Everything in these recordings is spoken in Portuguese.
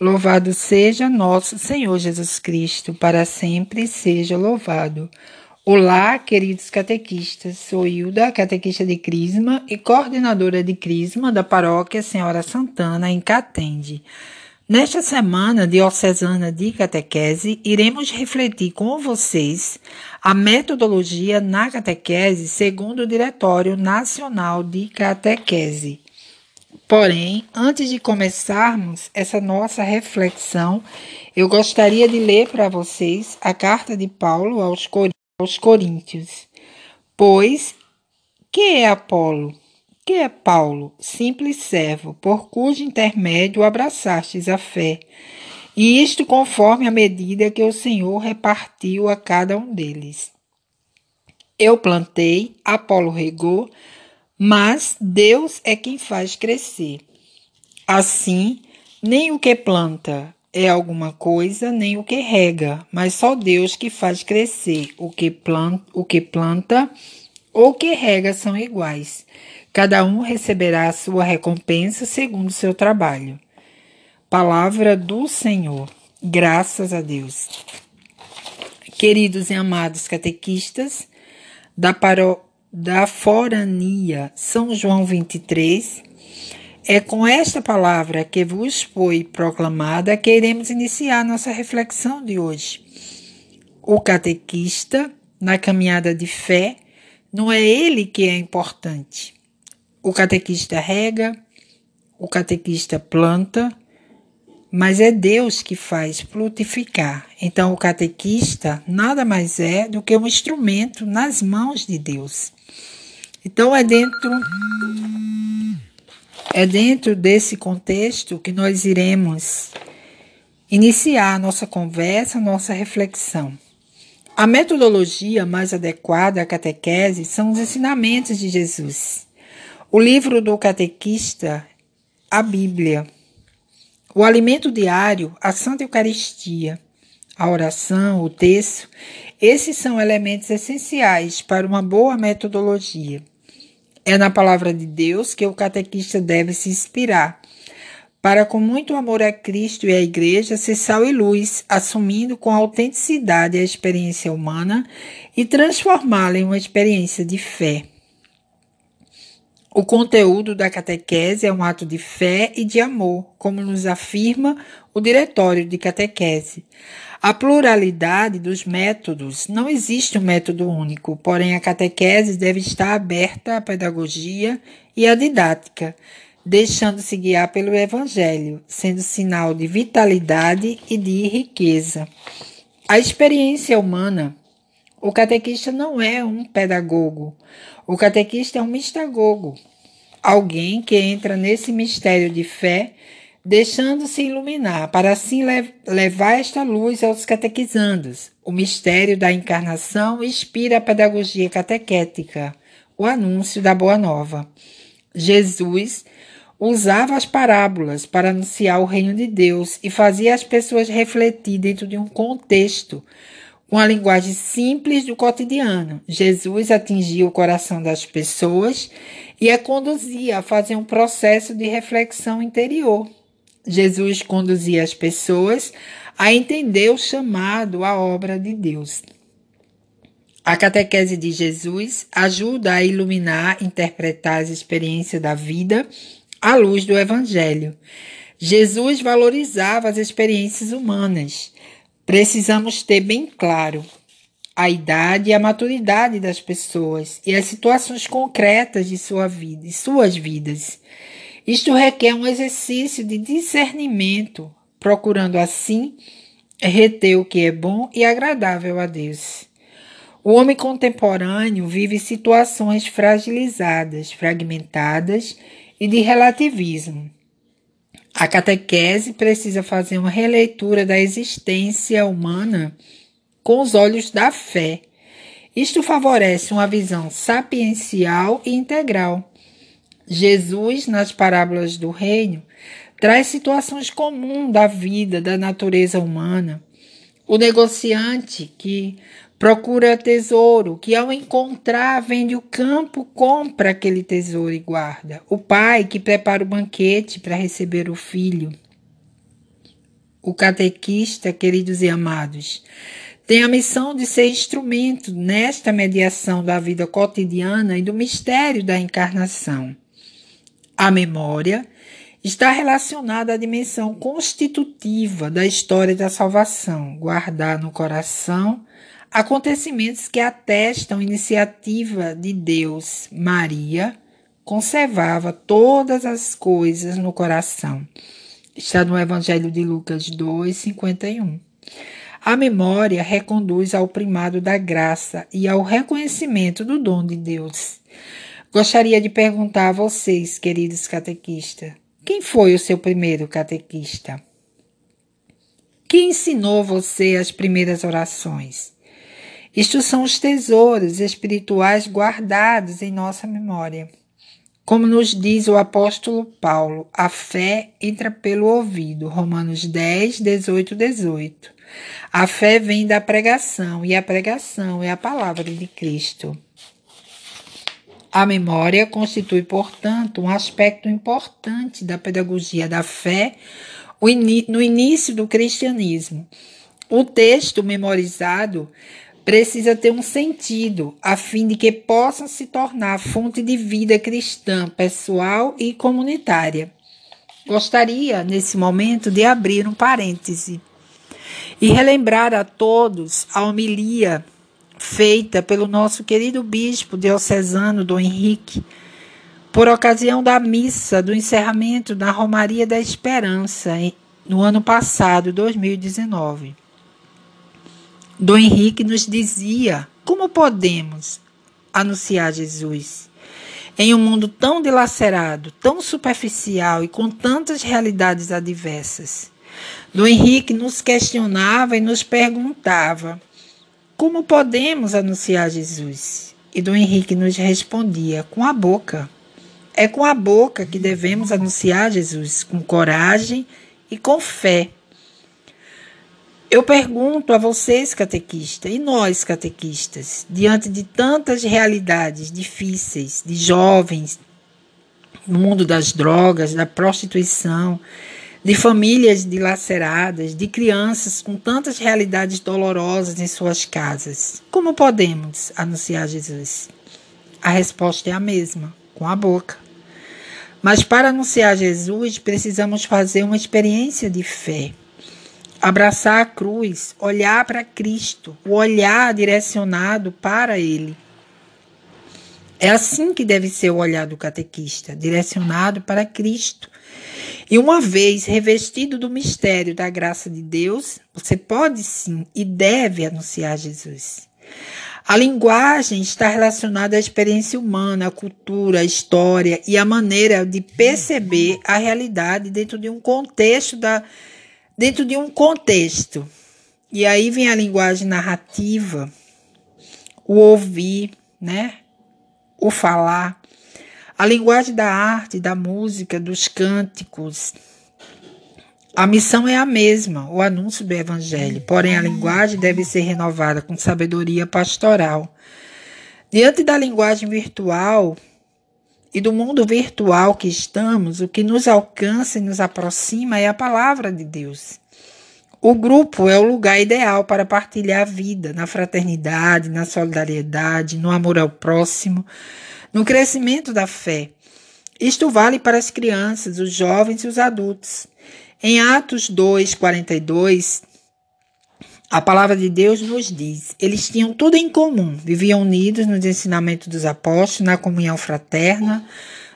Louvado seja nosso Senhor Jesus Cristo, para sempre seja louvado. Olá, queridos catequistas. Sou Hilda, catequista de Crisma e coordenadora de Crisma da Paróquia Senhora Santana, em Catende. Nesta semana diocesana de catequese, iremos refletir com vocês a metodologia na catequese segundo o Diretório Nacional de Catequese. Porém, antes de começarmos essa nossa reflexão, eu gostaria de ler para vocês a carta de Paulo aos, Cor aos Coríntios. Pois, que é Apolo? Que é Paulo? Simples servo, por cujo intermédio abraçastes a fé. E isto conforme a medida que o Senhor repartiu a cada um deles. Eu plantei, Apolo regou, mas Deus é quem faz crescer. Assim, nem o que planta é alguma coisa, nem o que rega, mas só Deus que faz crescer. O que planta, o que planta ou que rega são iguais. Cada um receberá a sua recompensa segundo o seu trabalho. Palavra do Senhor. Graças a Deus. Queridos e amados catequistas da paróquia da forania São João 23, é com esta palavra que vos foi proclamada que iremos iniciar nossa reflexão de hoje. O catequista, na caminhada de fé, não é ele que é importante. O catequista rega, o catequista planta, mas é Deus que faz frutificar. Então, o catequista nada mais é do que um instrumento nas mãos de Deus. Então, é dentro é dentro desse contexto que nós iremos iniciar nossa conversa, nossa reflexão. A metodologia mais adequada à catequese são os ensinamentos de Jesus. O livro do catequista, a Bíblia. O alimento diário, a Santa Eucaristia, a oração, o texto, esses são elementos essenciais para uma boa metodologia. É na palavra de Deus que o catequista deve se inspirar, para com muito amor a Cristo e à Igreja ser sal e luz, assumindo com autenticidade a experiência humana e transformá-la em uma experiência de fé. O conteúdo da catequese é um ato de fé e de amor, como nos afirma o Diretório de Catequese. A pluralidade dos métodos não existe um método único, porém a catequese deve estar aberta à pedagogia e à didática, deixando-se guiar pelo Evangelho, sendo sinal de vitalidade e de riqueza. A experiência humana. O catequista não é um pedagogo, o catequista é um mistagogo, alguém que entra nesse mistério de fé, deixando-se iluminar, para assim lev levar esta luz aos catequizandos. O mistério da encarnação inspira a pedagogia catequética, o anúncio da Boa Nova. Jesus usava as parábolas para anunciar o reino de Deus e fazia as pessoas refletir dentro de um contexto com a linguagem simples do cotidiano, Jesus atingia o coração das pessoas e a conduzia a fazer um processo de reflexão interior. Jesus conduzia as pessoas a entender o chamado à obra de Deus. A catequese de Jesus ajuda a iluminar, interpretar as experiências da vida à luz do Evangelho. Jesus valorizava as experiências humanas Precisamos ter bem claro a idade e a maturidade das pessoas e as situações concretas de sua vida, de suas vidas. Isto requer um exercício de discernimento, procurando assim reter o que é bom e agradável a Deus. O homem contemporâneo vive situações fragilizadas, fragmentadas e de relativismo. A catequese precisa fazer uma releitura da existência humana com os olhos da fé. Isto favorece uma visão sapiencial e integral. Jesus, nas parábolas do reino, traz situações comuns da vida, da natureza humana. O negociante que Procura tesouro, que ao encontrar vende o campo, compra aquele tesouro e guarda. O pai que prepara o banquete para receber o filho. o catequista, queridos e amados, tem a missão de ser instrumento nesta mediação da vida cotidiana e do mistério da encarnação. A memória está relacionada à dimensão constitutiva da história da salvação, guardar no coração acontecimentos que atestam iniciativa de Deus. Maria conservava todas as coisas no coração. Está no Evangelho de Lucas 2, 51. A memória reconduz ao primado da graça e ao reconhecimento do dom de Deus. Gostaria de perguntar a vocês, queridos catequistas, quem foi o seu primeiro catequista? Quem ensinou você as primeiras orações? Estes são os tesouros espirituais guardados em nossa memória. Como nos diz o apóstolo Paulo, a fé entra pelo ouvido. Romanos 10, 18, 18. A fé vem da pregação e a pregação é a palavra de Cristo. A memória constitui, portanto, um aspecto importante da pedagogia da fé no início do cristianismo. O texto memorizado precisa ter um sentido, a fim de que possa se tornar fonte de vida cristã, pessoal e comunitária. Gostaria, nesse momento, de abrir um parêntese e relembrar a todos a homilia feita pelo nosso querido bispo diocesano Dom Henrique, por ocasião da missa do encerramento da Romaria da Esperança no ano passado, 2019. Dom Henrique nos dizia como podemos anunciar Jesus em um mundo tão dilacerado, tão superficial e com tantas realidades adversas. Dom Henrique nos questionava e nos perguntava como podemos anunciar Jesus. E Dom Henrique nos respondia com a boca. É com a boca que devemos anunciar Jesus, com coragem e com fé. Eu pergunto a vocês, catequistas, e nós, catequistas, diante de tantas realidades difíceis de jovens no mundo das drogas, da prostituição, de famílias dilaceradas, de crianças com tantas realidades dolorosas em suas casas, como podemos anunciar Jesus? A resposta é a mesma, com a boca. Mas para anunciar Jesus, precisamos fazer uma experiência de fé abraçar a cruz, olhar para Cristo, o olhar direcionado para Ele. É assim que deve ser o olhar do catequista, direcionado para Cristo. E uma vez revestido do mistério da graça de Deus, você pode sim e deve anunciar Jesus. A linguagem está relacionada à experiência humana, à cultura, à história e à maneira de perceber a realidade dentro de um contexto da dentro de um contexto. E aí vem a linguagem narrativa, o ouvir, né? O falar, a linguagem da arte, da música, dos cânticos. A missão é a mesma, o anúncio do evangelho, porém a linguagem deve ser renovada com sabedoria pastoral. Diante da linguagem virtual, e do mundo virtual que estamos, o que nos alcança e nos aproxima é a palavra de Deus. O grupo é o lugar ideal para partilhar a vida na fraternidade, na solidariedade, no amor ao próximo, no crescimento da fé. Isto vale para as crianças, os jovens e os adultos. Em Atos 2, 42, a palavra de Deus nos diz: eles tinham tudo em comum, viviam unidos nos ensinamentos dos apóstolos, na comunhão fraterna,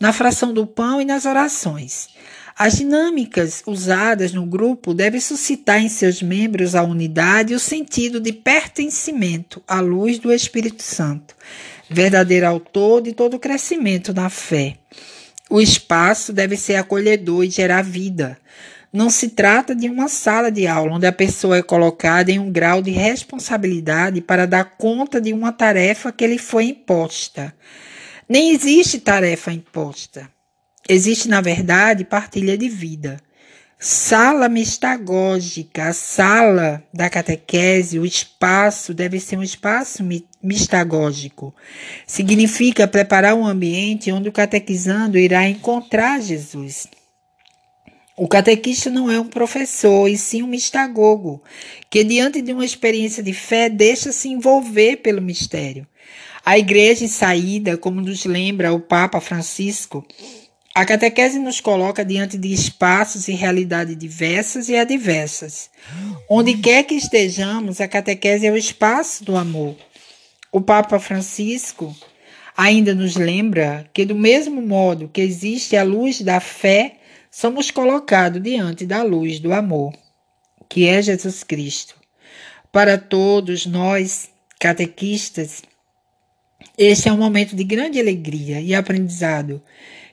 na fração do pão e nas orações. As dinâmicas usadas no grupo devem suscitar em seus membros a unidade e o sentido de pertencimento à luz do Espírito Santo, verdadeiro autor de todo crescimento na fé. O espaço deve ser acolhedor e gerar vida. Não se trata de uma sala de aula onde a pessoa é colocada em um grau de responsabilidade para dar conta de uma tarefa que lhe foi imposta. Nem existe tarefa imposta. Existe, na verdade, partilha de vida. Sala mistagógica, a sala da catequese, o espaço deve ser um espaço mistagógico. Significa preparar um ambiente onde o catequizando irá encontrar Jesus. O catequista não é um professor, e sim um mistagogo, que diante de uma experiência de fé deixa-se envolver pelo mistério. A igreja em saída, como nos lembra o Papa Francisco, a catequese nos coloca diante de espaços e realidades diversas e adversas. Onde quer que estejamos, a catequese é o espaço do amor. O Papa Francisco ainda nos lembra que, do mesmo modo que existe a luz da fé, somos colocados diante da luz do amor, que é Jesus Cristo. Para todos nós, catequistas, este é um momento de grande alegria e aprendizado.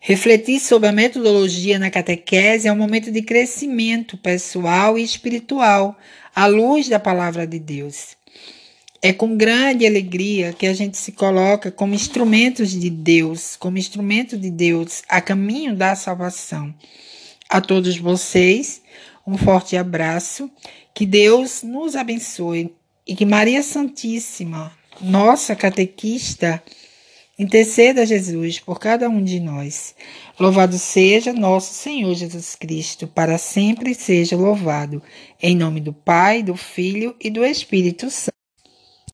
Refletir sobre a metodologia na catequese é um momento de crescimento pessoal e espiritual à luz da palavra de Deus. É com grande alegria que a gente se coloca como instrumentos de Deus, como instrumento de Deus a caminho da salvação. A todos vocês, um forte abraço, que Deus nos abençoe e que Maria Santíssima, nossa catequista, interceda Jesus por cada um de nós. Louvado seja nosso Senhor Jesus Cristo, para sempre seja louvado. Em nome do Pai, do Filho e do Espírito Santo.